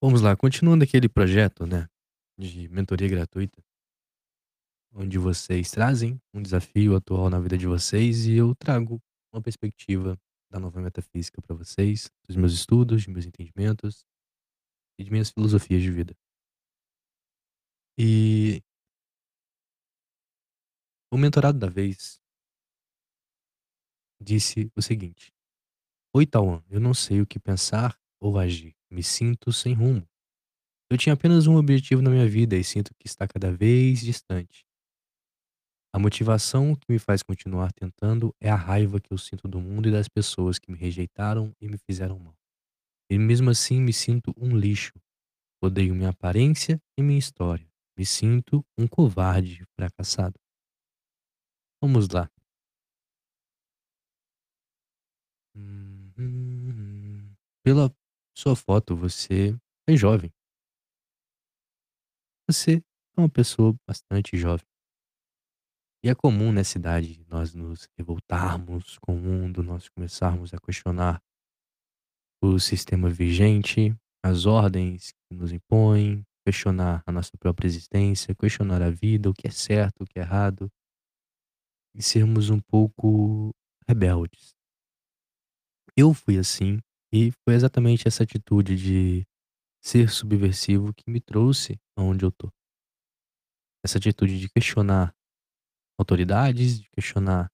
Vamos lá, continuando aquele projeto, né, de mentoria gratuita, onde vocês trazem um desafio atual na vida de vocês e eu trago uma perspectiva da nova metafísica para vocês, dos meus estudos, de meus entendimentos e de minhas filosofias de vida. E o mentorado da vez disse o seguinte: Oi, Tauan, eu não sei o que pensar ou agir, me sinto sem rumo. Eu tinha apenas um objetivo na minha vida e sinto que está cada vez distante. A motivação que me faz continuar tentando é a raiva que eu sinto do mundo e das pessoas que me rejeitaram e me fizeram mal. E mesmo assim me sinto um lixo. Odeio minha aparência e minha história. Me sinto um covarde fracassado. Vamos lá. Hum, Pela sua foto, você é jovem. Você é uma pessoa bastante jovem. E é comum nessa idade nós nos revoltarmos com o mundo, nós começarmos a questionar o sistema vigente, as ordens que nos impõem, questionar a nossa própria existência, questionar a vida, o que é certo, o que é errado, e sermos um pouco rebeldes. Eu fui assim, e foi exatamente essa atitude de ser subversivo que me trouxe aonde eu tô. Essa atitude de questionar autoridades, de questionar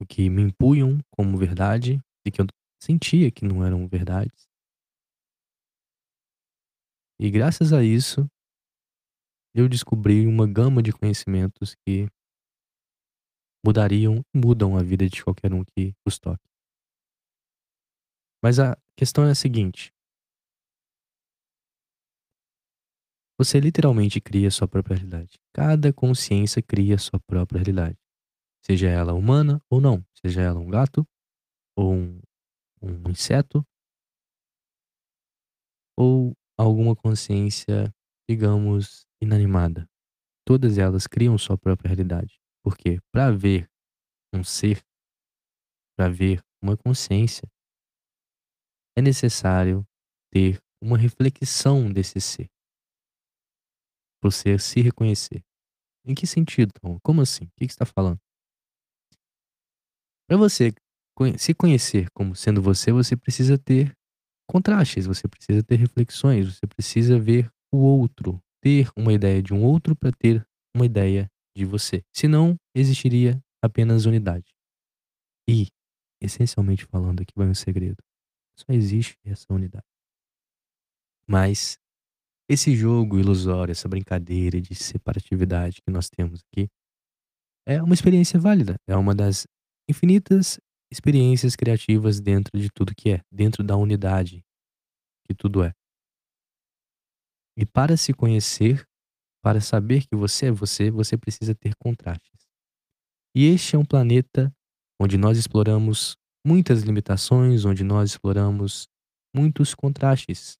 o que me impunham como verdade e que eu sentia que não eram verdades. E graças a isso, eu descobri uma gama de conhecimentos que mudariam e mudam a vida de qualquer um que os toque. Mas a questão é a seguinte: você literalmente cria sua própria realidade. Cada consciência cria sua própria realidade. Seja ela humana ou não, seja ela um gato ou um, um inseto ou alguma consciência, digamos, inanimada. Todas elas criam sua própria realidade. Porque para ver um ser, para ver uma consciência, é necessário ter uma reflexão desse ser. Ser se reconhecer. Em que sentido, Tom? Como assim? O que que você está falando? Para você se conhecer como sendo você, você precisa ter contrastes, você precisa ter reflexões, você precisa ver o outro, ter uma ideia de um outro para ter uma ideia de você. Senão, existiria apenas unidade. E, essencialmente falando, aqui vai um segredo. Só existe essa unidade. Mas esse jogo ilusório, essa brincadeira de separatividade que nós temos aqui, é uma experiência válida, é uma das infinitas experiências criativas dentro de tudo que é, dentro da unidade que tudo é. E para se conhecer, para saber que você é você, você precisa ter contrastes. E este é um planeta onde nós exploramos muitas limitações, onde nós exploramos muitos contrastes.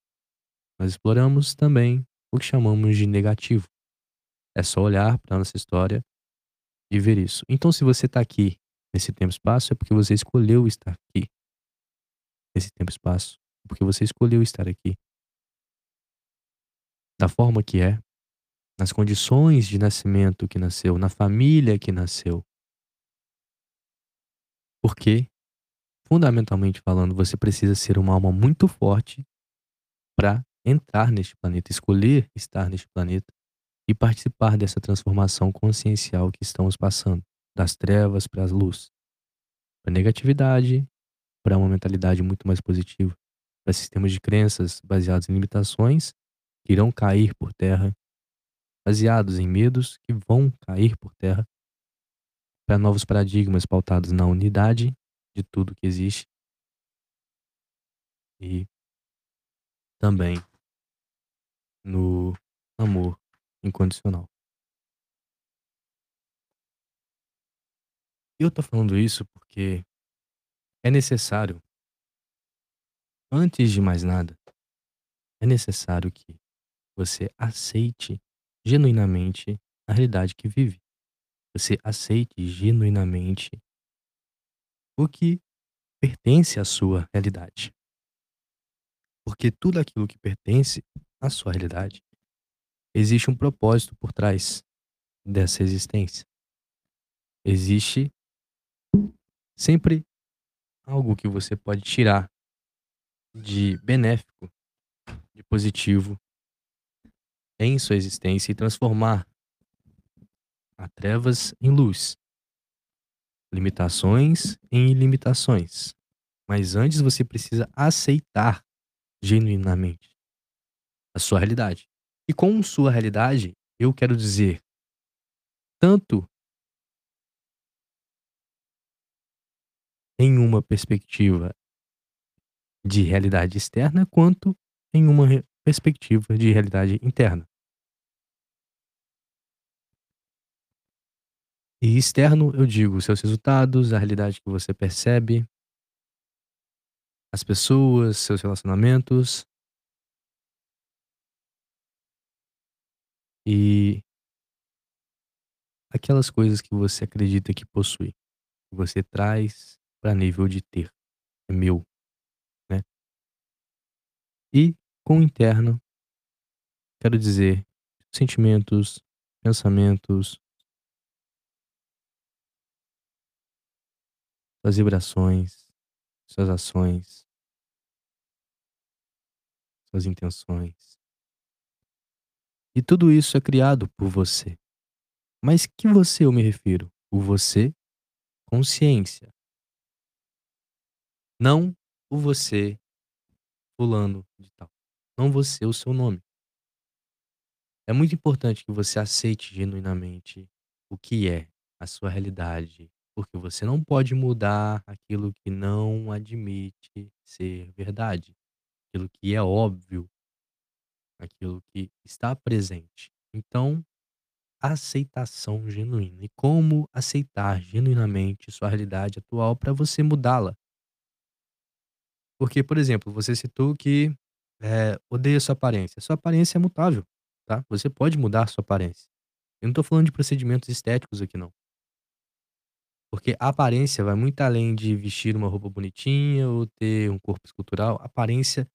Nós exploramos também o que chamamos de negativo. É só olhar para nossa história e ver isso. Então, se você está aqui nesse tempo e espaço, é porque você escolheu estar aqui. Nesse tempo e espaço, é porque você escolheu estar aqui. Da forma que é, nas condições de nascimento que nasceu, na família que nasceu. Porque, fundamentalmente falando, você precisa ser uma alma muito forte para entrar neste planeta, escolher estar neste planeta e participar dessa transformação consciencial que estamos passando, das trevas para as luz, para negatividade, para uma mentalidade muito mais positiva, para sistemas de crenças baseados em limitações que irão cair por terra, baseados em medos que vão cair por terra, para novos paradigmas pautados na unidade de tudo que existe e também no amor incondicional. E eu tô falando isso porque é necessário, antes de mais nada, é necessário que você aceite genuinamente a realidade que vive. Você aceite genuinamente o que pertence à sua realidade. Porque tudo aquilo que pertence à sua realidade, existe um propósito por trás dessa existência. Existe sempre algo que você pode tirar de benéfico, de positivo em sua existência e transformar a trevas em luz, limitações em ilimitações. Mas antes você precisa aceitar genuinamente a sua realidade. E com sua realidade, eu quero dizer tanto em uma perspectiva de realidade externa quanto em uma perspectiva de realidade interna. E externo, eu digo seus resultados, a realidade que você percebe, as pessoas, seus relacionamentos. E aquelas coisas que você acredita que possui, que você traz para nível de ter. É meu, né? E com o interno, quero dizer sentimentos, pensamentos, suas vibrações, suas ações, suas intenções. E tudo isso é criado por você. Mas que você eu me refiro? O você consciência. Não o você fulano de tal. Não você o seu nome. É muito importante que você aceite genuinamente o que é a sua realidade, porque você não pode mudar aquilo que não admite ser verdade, aquilo que é óbvio, aquilo que está presente. Então, aceitação genuína. E como aceitar genuinamente sua realidade atual para você mudá-la? Porque, por exemplo, você citou que eh, odeia sua aparência. Sua aparência é mutável, tá? Você pode mudar sua aparência. Eu não tô falando de procedimentos estéticos aqui, não. Porque a aparência vai muito além de vestir uma roupa bonitinha ou ter um corpo escultural. A aparência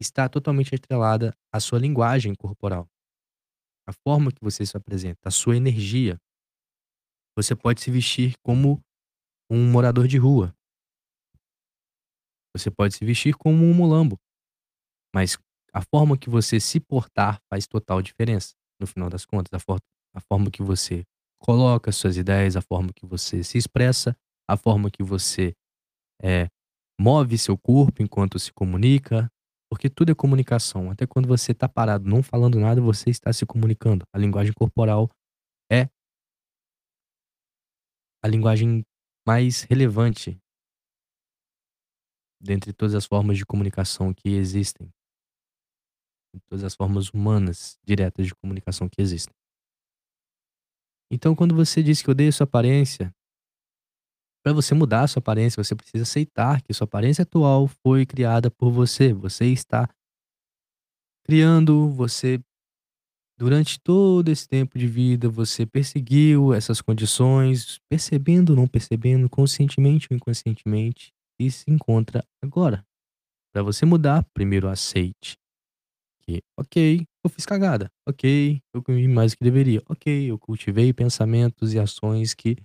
está totalmente atrelada à sua linguagem corporal, a forma que você se apresenta, a sua energia. Você pode se vestir como um morador de rua. Você pode se vestir como um mulambo. Mas a forma que você se portar faz total diferença, no final das contas. A, for a forma que você coloca suas ideias, a forma que você se expressa, a forma que você é, move seu corpo enquanto se comunica, porque tudo é comunicação. Até quando você está parado, não falando nada, você está se comunicando. A linguagem corporal é a linguagem mais relevante dentre todas as formas de comunicação que existem. Todas as formas humanas diretas de comunicação que existem. Então, quando você diz que odeia sua aparência, para você mudar a sua aparência, você precisa aceitar que sua aparência atual foi criada por você. Você está criando, você durante todo esse tempo de vida, você perseguiu essas condições, percebendo ou não percebendo, conscientemente ou inconscientemente, e se encontra agora. Para você mudar, primeiro aceite que, ok, eu fiz cagada. Ok, eu comi mais do que deveria. Ok, eu cultivei pensamentos e ações que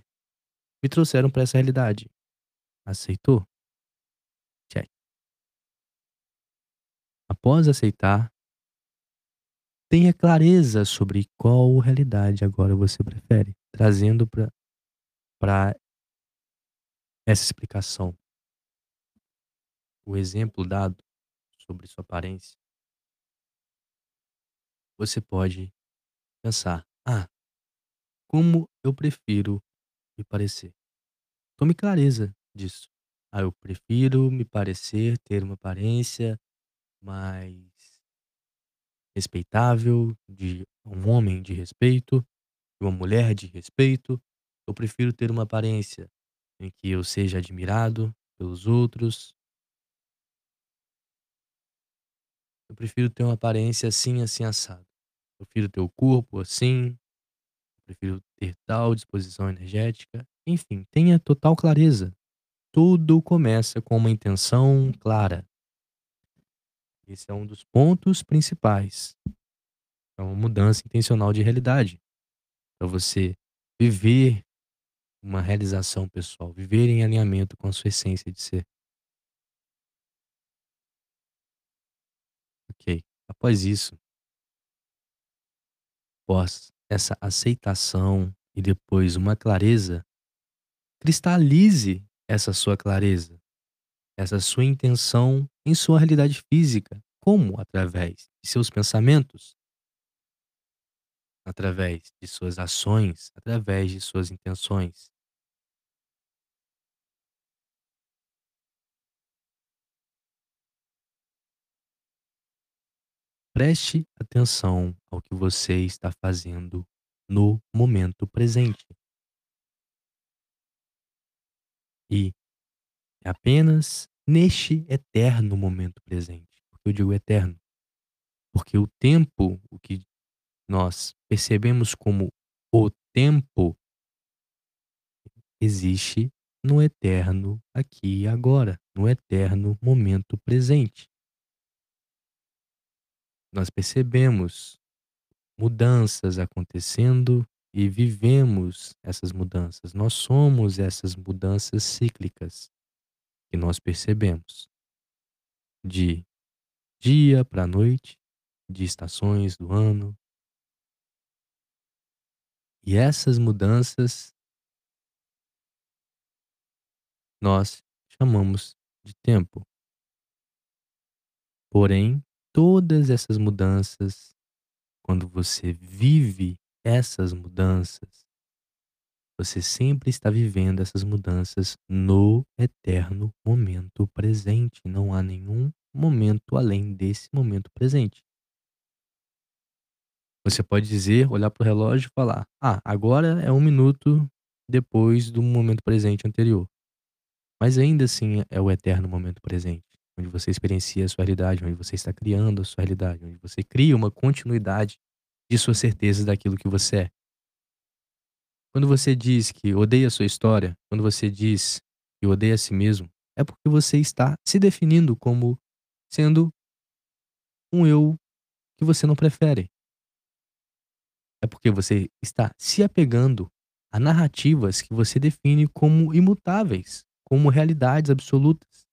me trouxeram para essa realidade. Aceitou? Check. Após aceitar, tenha clareza sobre qual realidade agora você prefere, trazendo para essa explicação o exemplo dado sobre sua aparência você pode pensar: "Ah, como eu prefiro me parecer?". Tome clareza disso. "Ah, eu prefiro me parecer, ter uma aparência mais respeitável, de um homem de respeito, de uma mulher de respeito. Eu prefiro ter uma aparência em que eu seja admirado pelos outros". Eu prefiro ter uma aparência assim, assim, assado. Eu prefiro ter o corpo assim. Prefiro ter tal disposição energética. Enfim, tenha total clareza. Tudo começa com uma intenção clara. Esse é um dos pontos principais. É uma mudança intencional de realidade. Para você viver uma realização pessoal, viver em alinhamento com a sua essência de ser. Após isso, após essa aceitação e depois uma clareza, cristalize essa sua clareza, essa sua intenção em sua realidade física. Como? Através de seus pensamentos, através de suas ações, através de suas intenções. Preste atenção ao que você está fazendo no momento presente. E é apenas neste eterno momento presente. Por que eu digo eterno? Porque o tempo, o que nós percebemos como o tempo, existe no eterno aqui e agora, no eterno momento presente. Nós percebemos mudanças acontecendo e vivemos essas mudanças. Nós somos essas mudanças cíclicas que nós percebemos de dia para noite, de estações do ano. E essas mudanças nós chamamos de tempo. Porém, todas essas mudanças quando você vive essas mudanças, você sempre está vivendo essas mudanças no eterno momento presente. Não há nenhum momento além desse momento presente. Você pode dizer, olhar para o relógio e falar: Ah, agora é um minuto depois do momento presente anterior. Mas ainda assim é o eterno momento presente onde você experiencia a sua realidade, onde você está criando a sua realidade, onde você cria uma continuidade de suas certezas daquilo que você é. Quando você diz que odeia a sua história, quando você diz que odeia a si mesmo, é porque você está se definindo como sendo um eu que você não prefere. É porque você está se apegando a narrativas que você define como imutáveis, como realidades absolutas.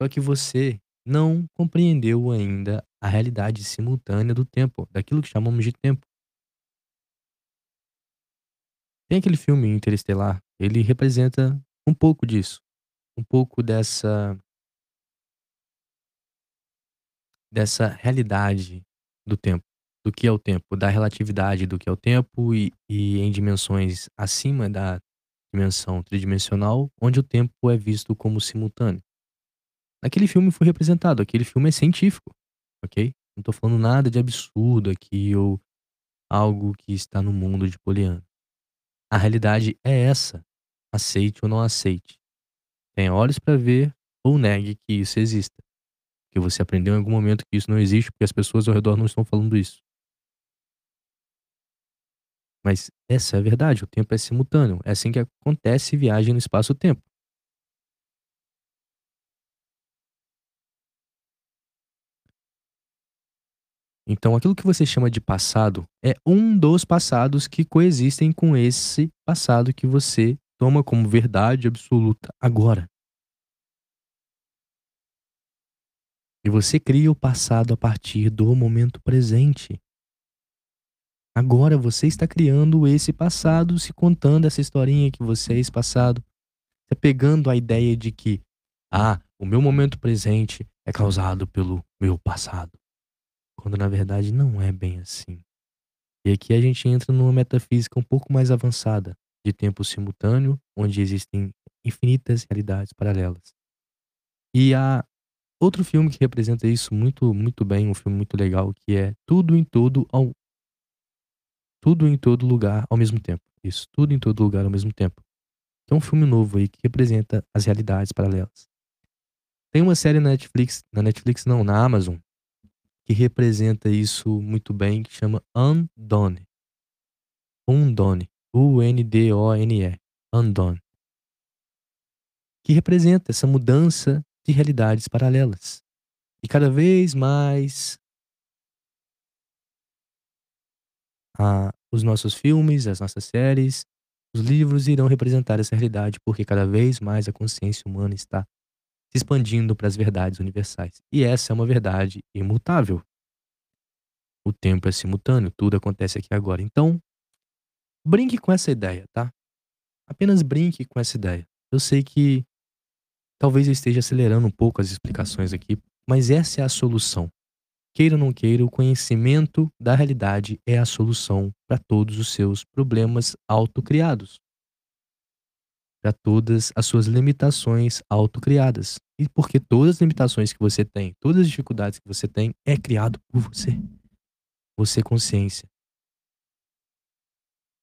Só que você não compreendeu ainda a realidade simultânea do tempo, daquilo que chamamos de tempo. Tem aquele filme Interestelar, ele representa um pouco disso, um pouco dessa dessa realidade do tempo, do que é o tempo, da relatividade do que é o tempo e, e em dimensões acima da dimensão tridimensional, onde o tempo é visto como simultâneo. Naquele filme foi representado, aquele filme é científico, ok? Não tô falando nada de absurdo aqui ou algo que está no mundo de Poliana. A realidade é essa. Aceite ou não aceite. Tenha olhos para ver ou negue que isso exista. Que você aprendeu em algum momento que isso não existe porque as pessoas ao redor não estão falando isso. Mas essa é a verdade, o tempo é simultâneo. É assim que acontece viagem no espaço-tempo. Então, aquilo que você chama de passado é um dos passados que coexistem com esse passado que você toma como verdade absoluta agora. E você cria o passado a partir do momento presente. Agora você está criando esse passado, se contando essa historinha que você é esse passado. Você pegando a ideia de que, ah, o meu momento presente é causado pelo meu passado quando na verdade não é bem assim. E aqui a gente entra numa metafísica um pouco mais avançada, de tempo simultâneo, onde existem infinitas realidades paralelas. E há outro filme que representa isso muito, muito bem, um filme muito legal, que é Tudo em Todo ao Tudo em todo lugar ao mesmo tempo. Isso, tudo em todo lugar ao mesmo tempo. é um filme novo aí que representa as realidades paralelas. Tem uma série na Netflix, na Netflix não, na Amazon, que representa isso muito bem, que chama Undone. Undone. U-N-D-O-N-E. Undone. Que representa essa mudança de realidades paralelas. E cada vez mais ah, os nossos filmes, as nossas séries, os livros irão representar essa realidade, porque cada vez mais a consciência humana está se expandindo para as verdades universais. E essa é uma verdade imutável. O tempo é simultâneo, tudo acontece aqui agora. Então, brinque com essa ideia, tá? Apenas brinque com essa ideia. Eu sei que talvez eu esteja acelerando um pouco as explicações aqui, mas essa é a solução. Queira ou não queira, o conhecimento da realidade é a solução para todos os seus problemas autocriados. Para todas as suas limitações autocriadas. E porque todas as limitações que você tem, todas as dificuldades que você tem, é criado por você. Você consciência.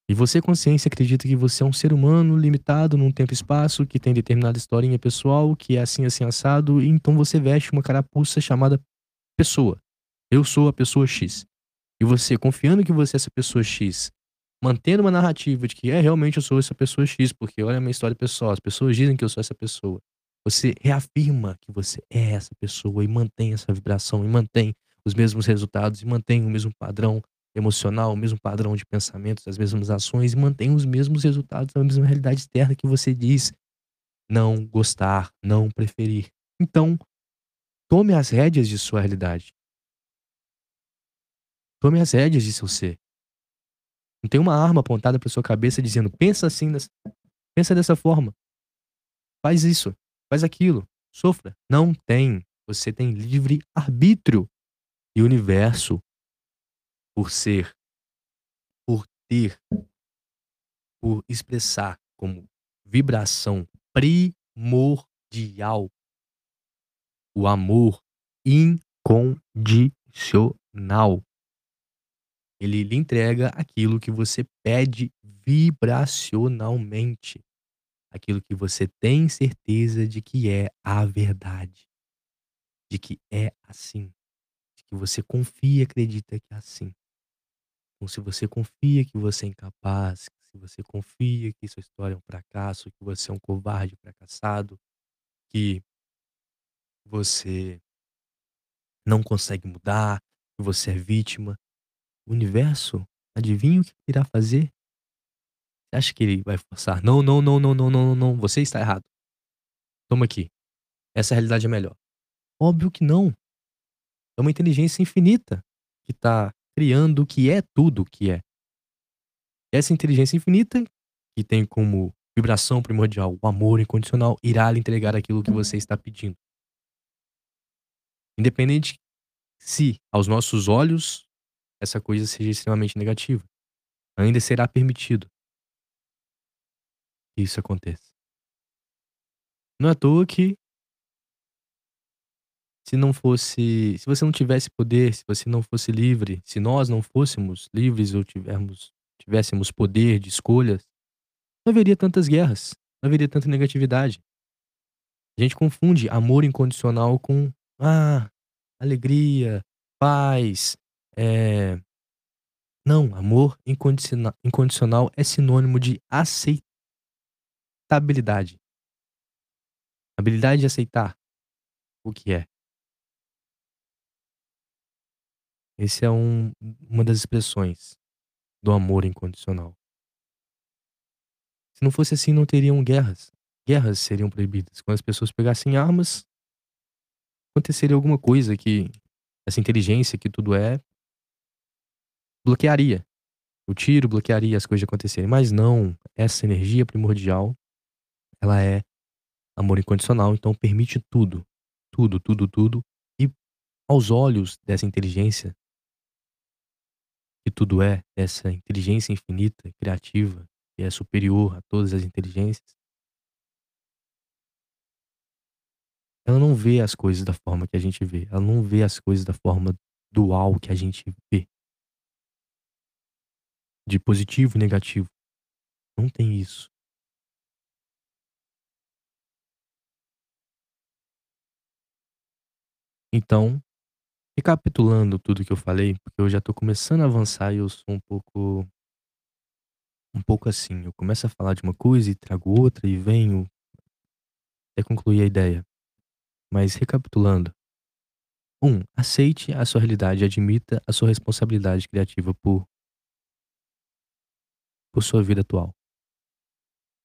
E você consciência acredita que você é um ser humano limitado num tempo e espaço, que tem determinada historinha pessoal, que é assim, assim, assado, e então você veste uma carapuça chamada pessoa. Eu sou a pessoa X. E você, confiando que você é essa pessoa X, mantendo uma narrativa de que é realmente eu sou essa pessoa X, porque olha a minha história pessoal, as pessoas dizem que eu sou essa pessoa. Você reafirma que você é essa pessoa e mantém essa vibração e mantém os mesmos resultados e mantém o mesmo padrão emocional, o mesmo padrão de pensamentos, as mesmas ações e mantém os mesmos resultados, a mesma realidade externa que você diz não gostar, não preferir. Então, tome as rédeas de sua realidade. Tome as rédeas de seu ser. Não tem uma arma apontada para sua cabeça dizendo: pensa assim, pensa dessa forma. Faz isso, faz aquilo, sofra. Não tem. Você tem livre arbítrio. E o universo, por ser, por ter, por expressar como vibração primordial o amor incondicional. Ele lhe entrega aquilo que você pede vibracionalmente. Aquilo que você tem certeza de que é a verdade. De que é assim. De que você confia e acredita que é assim. Então, se você confia que você é incapaz, se você confia que sua história é um fracasso, que você é um covarde fracassado, que você não consegue mudar, que você é vítima, o universo, adivinha o que irá fazer? Você acha que ele vai forçar? Não, não, não, não, não, não, não, você está errado. Toma aqui. Essa realidade é melhor. Óbvio que não. É uma inteligência infinita que está criando o que é tudo o que é. Essa inteligência infinita, que tem como vibração primordial o amor incondicional, irá lhe entregar aquilo que você está pedindo. Independente se, aos nossos olhos, essa coisa seja extremamente negativa. Ainda será permitido que isso aconteça. Não é à toa que se não fosse, se você não tivesse poder, se você não fosse livre, se nós não fôssemos livres ou tivermos, tivéssemos poder de escolhas, não haveria tantas guerras, não haveria tanta negatividade. A gente confunde amor incondicional com ah, alegria, paz, é... Não, amor incondicional, incondicional é sinônimo de aceitabilidade. Habilidade de aceitar o que é. Esse é um, uma das expressões do amor incondicional. Se não fosse assim, não teriam guerras. Guerras seriam proibidas. Quando as pessoas pegassem armas, aconteceria alguma coisa que essa inteligência que tudo é bloquearia. O tiro bloquearia as coisas de acontecerem. Mas não, essa energia primordial, ela é amor incondicional, então permite tudo. Tudo, tudo, tudo. E aos olhos dessa inteligência, que tudo é, dessa inteligência infinita, criativa, que é superior a todas as inteligências, ela não vê as coisas da forma que a gente vê. Ela não vê as coisas da forma dual que a gente vê de positivo e negativo. Não tem isso. Então, recapitulando tudo que eu falei, porque eu já tô começando a avançar e eu sou um pouco um pouco assim, eu começo a falar de uma coisa e trago outra e venho até concluir a ideia. Mas recapitulando, Um, aceite a sua realidade e admita a sua responsabilidade criativa por por sua vida atual,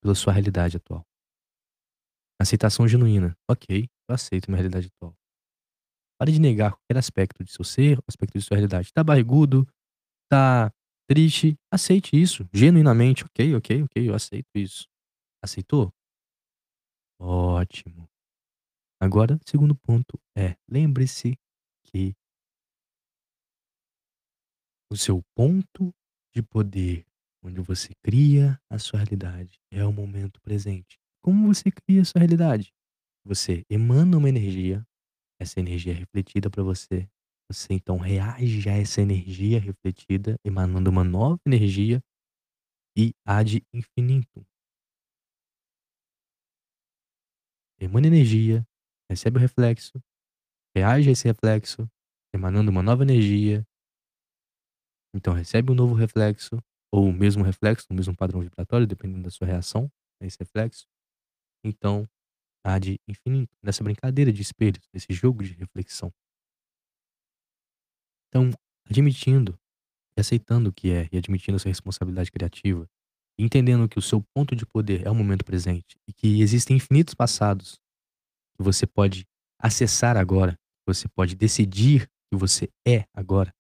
pela sua realidade atual. Aceitação genuína. Ok, eu aceito minha realidade atual. Pare de negar qualquer aspecto de seu ser, aspecto de sua realidade. Tá barrigudo, tá triste, aceite isso, genuinamente. Ok, ok, ok, eu aceito isso. Aceitou? Ótimo. Agora, segundo ponto é, lembre-se que o seu ponto de poder, onde você cria a sua realidade, é o momento presente. Como você cria a sua realidade? Você emana uma energia, essa energia é refletida para você. Você então reage a essa energia refletida, emanando uma nova energia e ad infinitum. Emana energia, recebe o reflexo, reage a esse reflexo, emanando uma nova energia. Então recebe um novo reflexo, ou o mesmo reflexo, o mesmo padrão vibratório, dependendo da sua reação a esse reflexo. Então, ad infinito, nessa brincadeira de espelhos, nesse jogo de reflexão. Então, admitindo e aceitando o que é, e admitindo essa responsabilidade criativa, entendendo que o seu ponto de poder é o momento presente e que existem infinitos passados que você pode acessar agora, que você pode decidir que você é agora.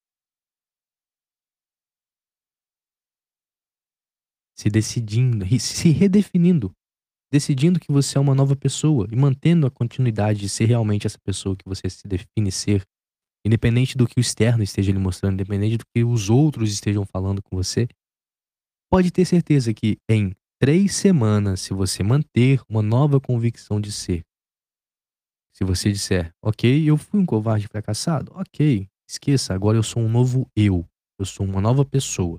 Se decidindo, se redefinindo, decidindo que você é uma nova pessoa e mantendo a continuidade de ser realmente essa pessoa que você se define ser, independente do que o externo esteja lhe mostrando, independente do que os outros estejam falando com você, pode ter certeza que em três semanas, se você manter uma nova convicção de ser, se você disser, ok, eu fui um covarde fracassado, ok, esqueça, agora eu sou um novo eu. Eu sou uma nova pessoa.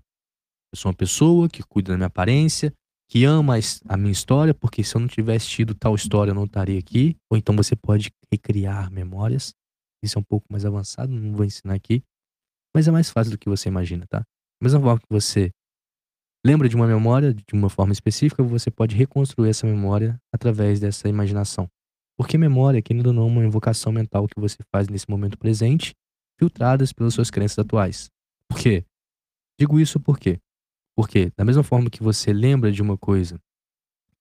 Eu sou uma pessoa que cuida da minha aparência, que ama a minha história, porque se eu não tivesse tido tal história, eu não estaria aqui. Ou então você pode recriar memórias. Isso é um pouco mais avançado, não vou ensinar aqui. Mas é mais fácil do que você imagina, tá? Mesma forma que você lembra de uma memória de uma forma específica, você pode reconstruir essa memória através dessa imaginação. Porque memória, querendo ou não, é uma invocação mental que você faz nesse momento presente, filtradas pelas suas crenças atuais. Por quê? Digo isso por quê? Porque, da mesma forma que você lembra de uma coisa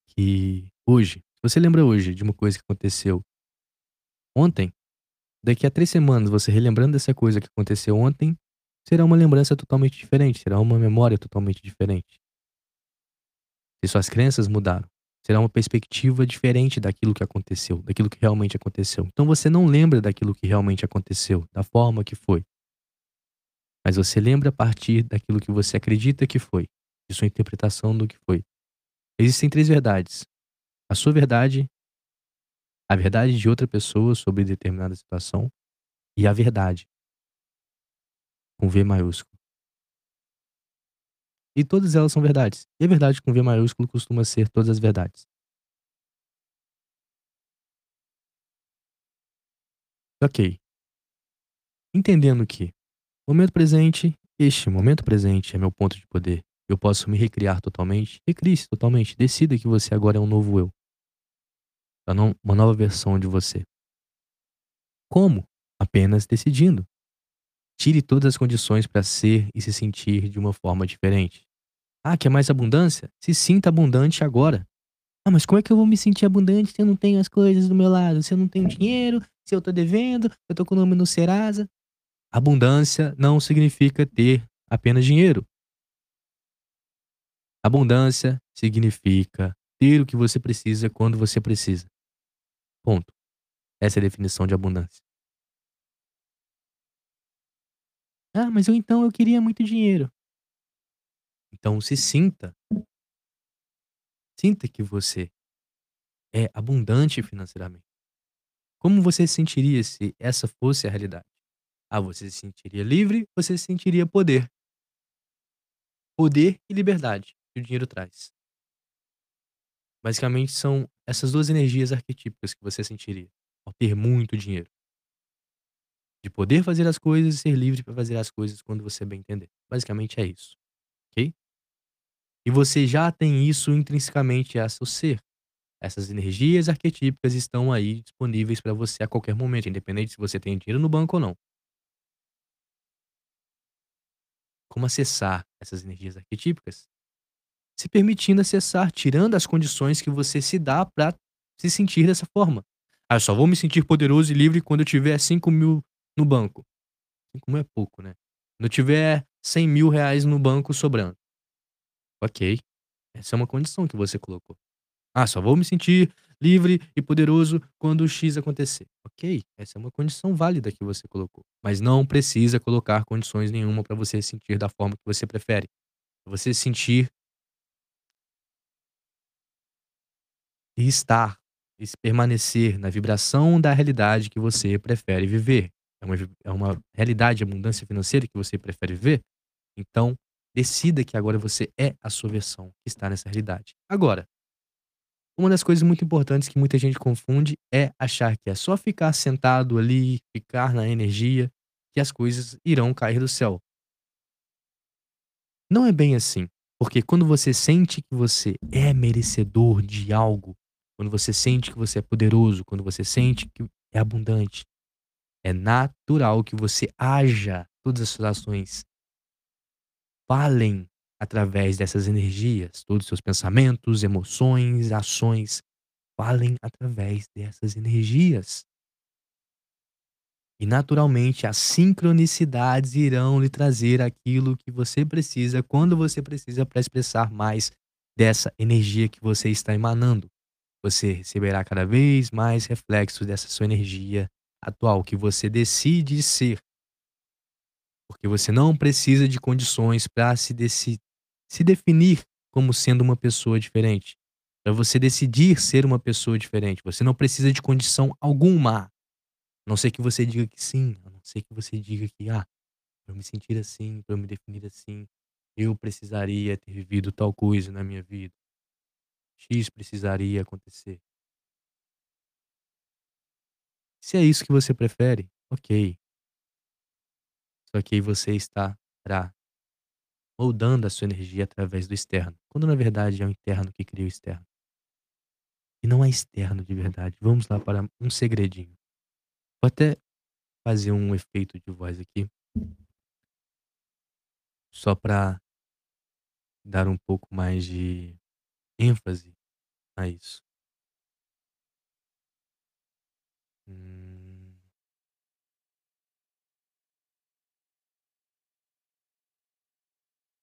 que hoje, você lembra hoje de uma coisa que aconteceu ontem, daqui a três semanas, você relembrando dessa coisa que aconteceu ontem, será uma lembrança totalmente diferente, será uma memória totalmente diferente. Se suas crenças mudaram, será uma perspectiva diferente daquilo que aconteceu, daquilo que realmente aconteceu. Então você não lembra daquilo que realmente aconteceu, da forma que foi. Mas você lembra a partir daquilo que você acredita que foi, de sua interpretação do que foi. Existem três verdades: a sua verdade, a verdade de outra pessoa sobre determinada situação e a verdade, com V maiúsculo. E todas elas são verdades. E a verdade com V maiúsculo costuma ser todas as verdades. Ok. Entendendo que momento presente, este momento presente é meu ponto de poder. Eu posso me recriar totalmente. Recrie-se totalmente. Decida que você agora é um novo eu. Uma nova versão de você. Como? Apenas decidindo. Tire todas as condições para ser e se sentir de uma forma diferente. Ah, quer mais abundância? Se sinta abundante agora. Ah, mas como é que eu vou me sentir abundante se eu não tenho as coisas do meu lado? Se eu não tenho dinheiro, se eu tô devendo, eu tô com o nome no Serasa? Abundância não significa ter apenas dinheiro. Abundância significa ter o que você precisa quando você precisa. Ponto. Essa é a definição de abundância. Ah, mas eu então eu queria muito dinheiro. Então se sinta. Sinta que você é abundante financeiramente. Como você se sentiria se essa fosse a realidade? Ah, você se sentiria livre, você se sentiria poder. Poder e liberdade que o dinheiro traz. Basicamente são essas duas energias arquetípicas que você sentiria ao ter muito dinheiro. De poder fazer as coisas e ser livre para fazer as coisas quando você bem entender. Basicamente é isso. Ok? E você já tem isso intrinsecamente a seu ser. Essas energias arquetípicas estão aí disponíveis para você a qualquer momento, independente se você tem dinheiro no banco ou não. Como acessar essas energias arquetípicas? Se permitindo acessar, tirando as condições que você se dá para se sentir dessa forma. "Ah, eu só vou me sentir poderoso e livre quando eu tiver 5.000 no banco". 5.000 é pouco, né. Quando eu tiver R$100.000 no banco sobrando. Ok, essa é uma condição que você colocou. "Ah, só vou me sentir livre e poderoso quando X acontecer". Ok, essa é uma condição válida que você colocou, mas não precisa colocar condições nenhuma para você sentir da forma que você prefere. Você sentir e estar, e permanecer na vibração da realidade que você prefere viver. É uma é uma realidade de abundância financeira que você prefere viver? Então, decida que agora você é a sua versão que está nessa realidade. Agora uma das coisas muito importantes que muita gente confunde é achar que é só ficar sentado ali, ficar na energia, que as coisas irão cair do céu. Não é bem assim, porque quando você sente que você é merecedor de algo, quando você sente que você é poderoso, quando você sente que é abundante, é natural que você haja, todas as suas ações falem através dessas energias, todos os seus pensamentos, emoções, ações, falem através dessas energias. E naturalmente as sincronicidades irão lhe trazer aquilo que você precisa, quando você precisa para expressar mais dessa energia que você está emanando. Você receberá cada vez mais reflexos dessa sua energia atual que você decide ser. Porque você não precisa de condições para se deci se definir como sendo uma pessoa diferente. Para você decidir ser uma pessoa diferente, você não precisa de condição alguma. A não ser que você diga que sim, a não ser que você diga que: "Ah, pra eu me sentir assim, pra eu me definir assim, eu precisaria ter vivido tal coisa na minha vida. X precisaria acontecer". Se é isso que você prefere, ok. Só que aí você estará moldando a sua energia através do externo, quando na verdade é o interno que cria o externo. E não é externo de verdade. Vamos lá para um segredinho. Vou até fazer um efeito de voz aqui. Só para dar um pouco mais de ênfase a isso.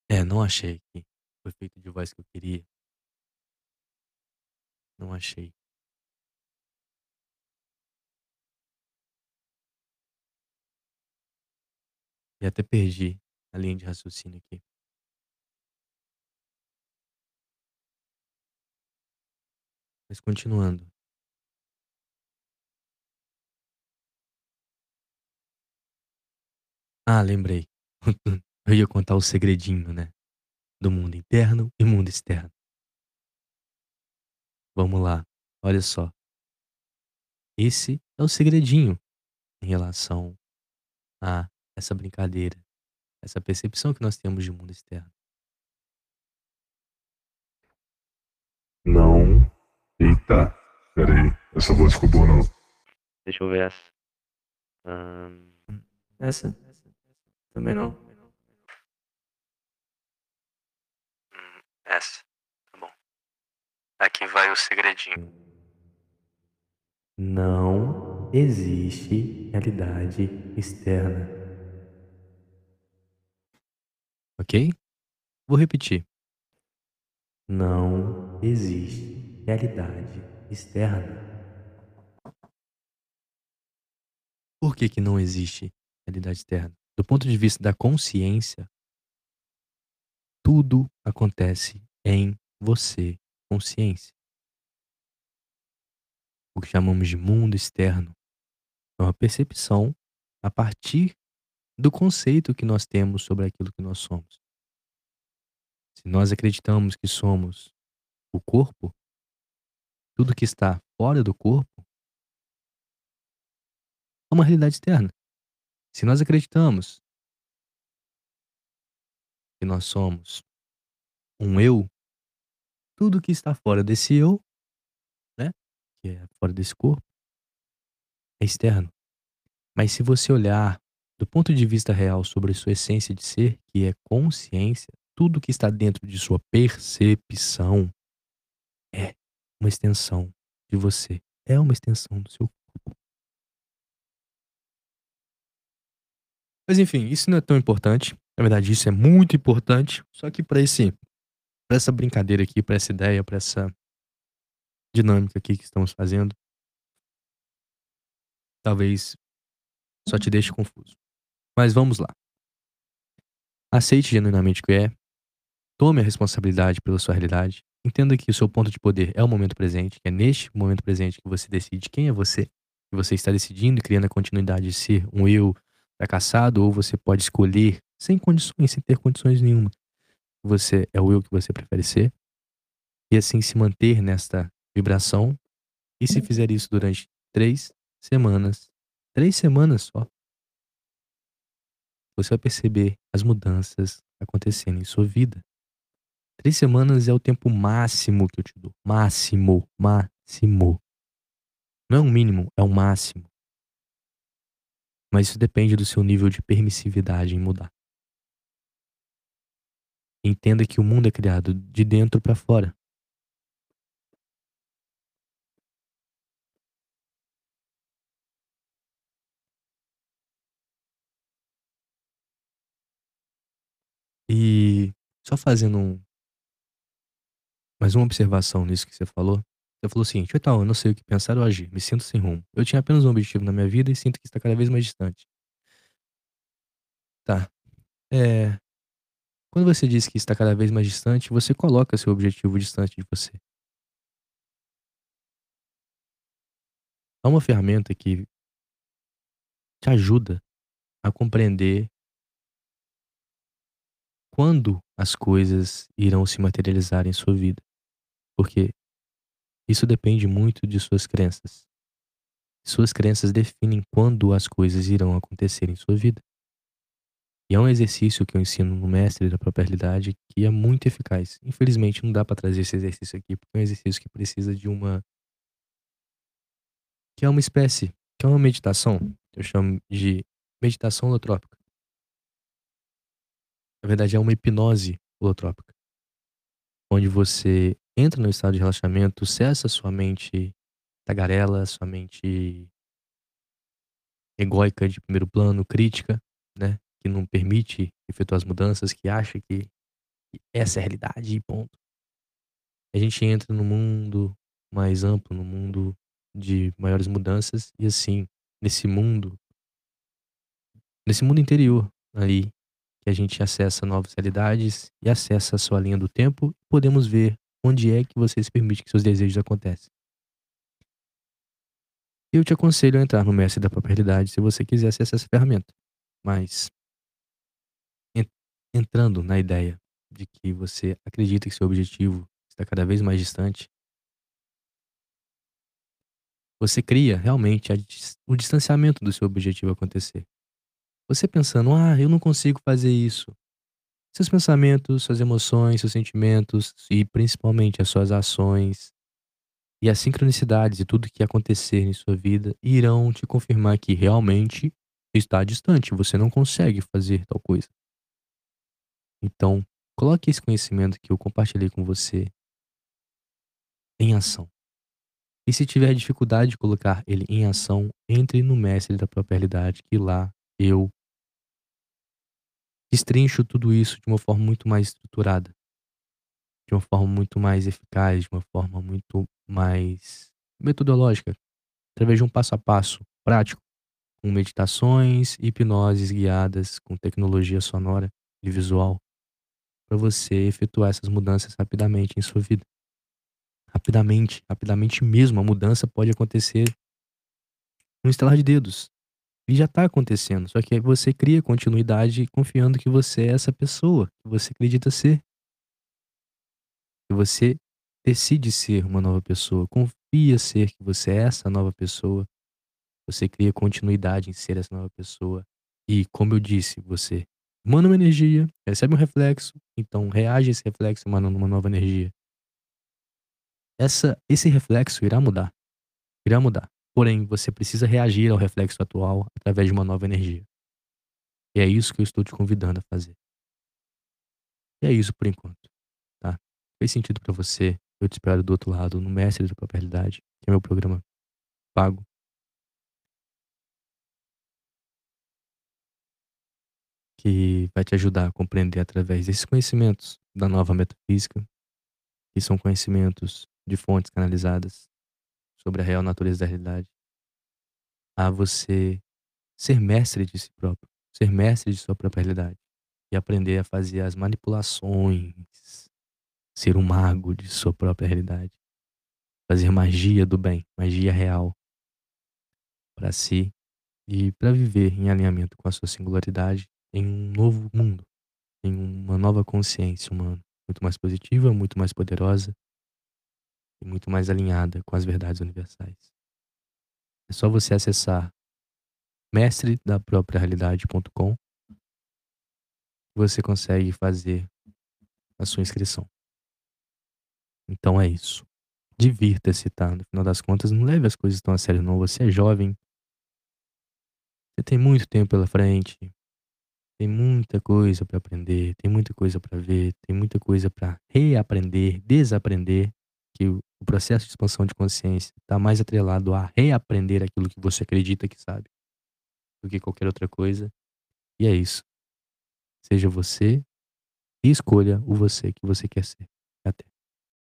É, não achei aqui o efeito de voz que eu queria. Não achei. E até perdi a linha de raciocínio aqui. Mas continuando. Ah, lembrei. Eu ia contar o segredinho, né, do mundo interno e mundo externo. Vamos lá, olha só. Esse é o segredinho em relação a essa brincadeira, essa percepção que nós temos de mundo externo. Não. Eita, espera aí, essa voz ficou boa não. Deixa eu ver essa. Hã, essa? Também não. Essa, tá bom. Aqui vai o segredinho. Não existe realidade externa. Ok? Vou repetir. Não existe realidade externa. Por que que não existe realidade externa? Do ponto de vista da consciência tudo acontece em você, consciência. O que chamamos de mundo externo é uma percepção a partir do conceito que nós temos sobre aquilo que nós somos. Se nós acreditamos que somos o corpo, tudo que está fora do corpo é uma realidade externa. Se nós acreditamos que nós somos um eu, tudo que está fora desse eu que é fora desse corpo, é externo. Mas se você olhar do ponto de vista real sobre sua essência de ser, que é consciência, tudo que está dentro de sua percepção é uma extensão de você, é uma extensão do seu corpo. Mas enfim, isso não é tão importante. Na verdade, isso é muito importante. Só que para esse, para essa brincadeira aqui, para essa ideia, para essa dinâmica aqui que estamos fazendo, talvez só te deixe confuso. Mas vamos lá. Aceite genuinamente o que é. Tome a responsabilidade pela sua realidade. Entenda que o seu ponto de poder é o momento presente, que é neste momento presente que você decide quem é você, que você está decidindo e criando a continuidade de ser um eu fracassado, ou você pode escolher sem condições, sem ter condições nenhuma. Você é o eu que você prefere ser. E assim se manter nesta vibração. E se fizer isso durante três semanas, três semanas só, você vai perceber as mudanças acontecendo em sua vida. Três semanas é o tempo máximo que eu te dou. Máximo, máximo. Não é um mínimo, é o um máximo. Mas isso depende do seu nível de permissividade em mudar. Entenda que o mundo é criado de dentro para fora. E só fazendo um, mais uma observação nisso que você falou. Você falou o seguinte: então, eu não sei o que pensar ou agir, me sinto sem rumo. Eu tinha apenas um objetivo na minha vida e sinto que está cada vez mais distante. Tá. É. Quando você diz que está cada vez mais distante, você coloca seu objetivo distante de você. Há uma ferramenta que te ajuda a compreender quando as coisas irão se materializar em sua vida. Porque isso depende muito de suas crenças. Suas crenças definem quando as coisas irão acontecer em sua vida. E é um exercício que eu ensino no mestre da própria realidade que é muito eficaz. Infelizmente não dá para trazer esse exercício aqui, porque é um exercício que precisa de uma que é uma espécie, que é uma meditação, eu chamo de meditação holotrópica. Na verdade é uma hipnose holotrópica, onde você entra no estado de relaxamento, cessa sua mente tagarela, sua mente egóica de primeiro plano, crítica, né? Que não permite efetuar as mudanças, que acha que, essa é a realidade e ponto. A gente entra no mundo mais amplo, no mundo de maiores mudanças e assim, nesse mundo, nesse mundo interior ali, que a gente acessa novas realidades e acessa a sua linha do tempo, podemos ver onde é que você se permite que seus desejos aconteçam. Eu te aconselho a entrar no mestre da própria realidade se você quiser acessar essa ferramenta. Mas entrando na ideia de que você acredita que seu objetivo está cada vez mais distante, você cria realmente o distanciamento do seu objetivo acontecer. Você pensando, ah, eu não consigo fazer isso. Seus pensamentos, suas emoções, seus sentimentos e principalmente as suas ações e as sincronicidades e tudo que acontecer em sua vida irão te confirmar que realmente está distante, você não consegue fazer tal coisa. Então, coloque esse conhecimento que eu compartilhei com você em ação. E se tiver dificuldade de colocar ele em ação, entre no mestre da própria realidade, que lá eu destrincho tudo isso de uma forma muito mais estruturada, de uma forma muito mais eficaz, de uma forma muito mais metodológica, através de um passo a passo prático, com meditações hipnoses guiadas com tecnologia sonora e visual, para você efetuar essas mudanças rapidamente em sua vida. Rapidamente, rapidamente mesmo, a mudança pode acontecer no estalar de dedos. E já tá acontecendo, só que você cria continuidade confiando que você é essa pessoa que você acredita ser. Que você decide ser uma nova pessoa, confia ser que você é essa nova pessoa. Você cria continuidade em ser essa nova pessoa. E, como eu disse, você manda uma energia, recebe um reflexo, então reage esse reflexo mandando uma nova energia. Essa, esse reflexo irá mudar. irá mudar. Porém, você precisa reagir ao reflexo atual através de uma nova energia. E é isso que eu estou te convidando a fazer. E é isso por enquanto, tá? Fez sentido para você? Eu te espero do outro lado, no Mestre da Própria Realidade, que é meu programa pago. Que vai te ajudar a compreender através desses conhecimentos da nova metafísica, que são conhecimentos de fontes canalizadas sobre a real natureza da realidade, a você ser mestre de si próprio, ser mestre de sua própria realidade e aprender a fazer as manipulações, ser um mago de sua própria realidade, fazer magia do bem, magia real para si e para viver em alinhamento com a sua singularidade em um novo mundo, em uma nova consciência humana, muito mais positiva, muito mais poderosa e muito mais alinhada com as verdades universais. É só você acessar mestre da própria realidade.com você consegue fazer a sua inscrição. Então é isso. Divirta-se, tá? No final das contas, não leve as coisas tão a sério, não. Você é jovem. Você tem muito tempo pela frente. Tem muita coisa para aprender, tem muita coisa para ver, tem muita coisa para reaprender, desaprender, que o processo de expansão de consciência está mais atrelado a reaprender aquilo que você acredita que sabe, do que qualquer outra coisa. E é isso. Seja você e escolha o você que você quer ser. Até.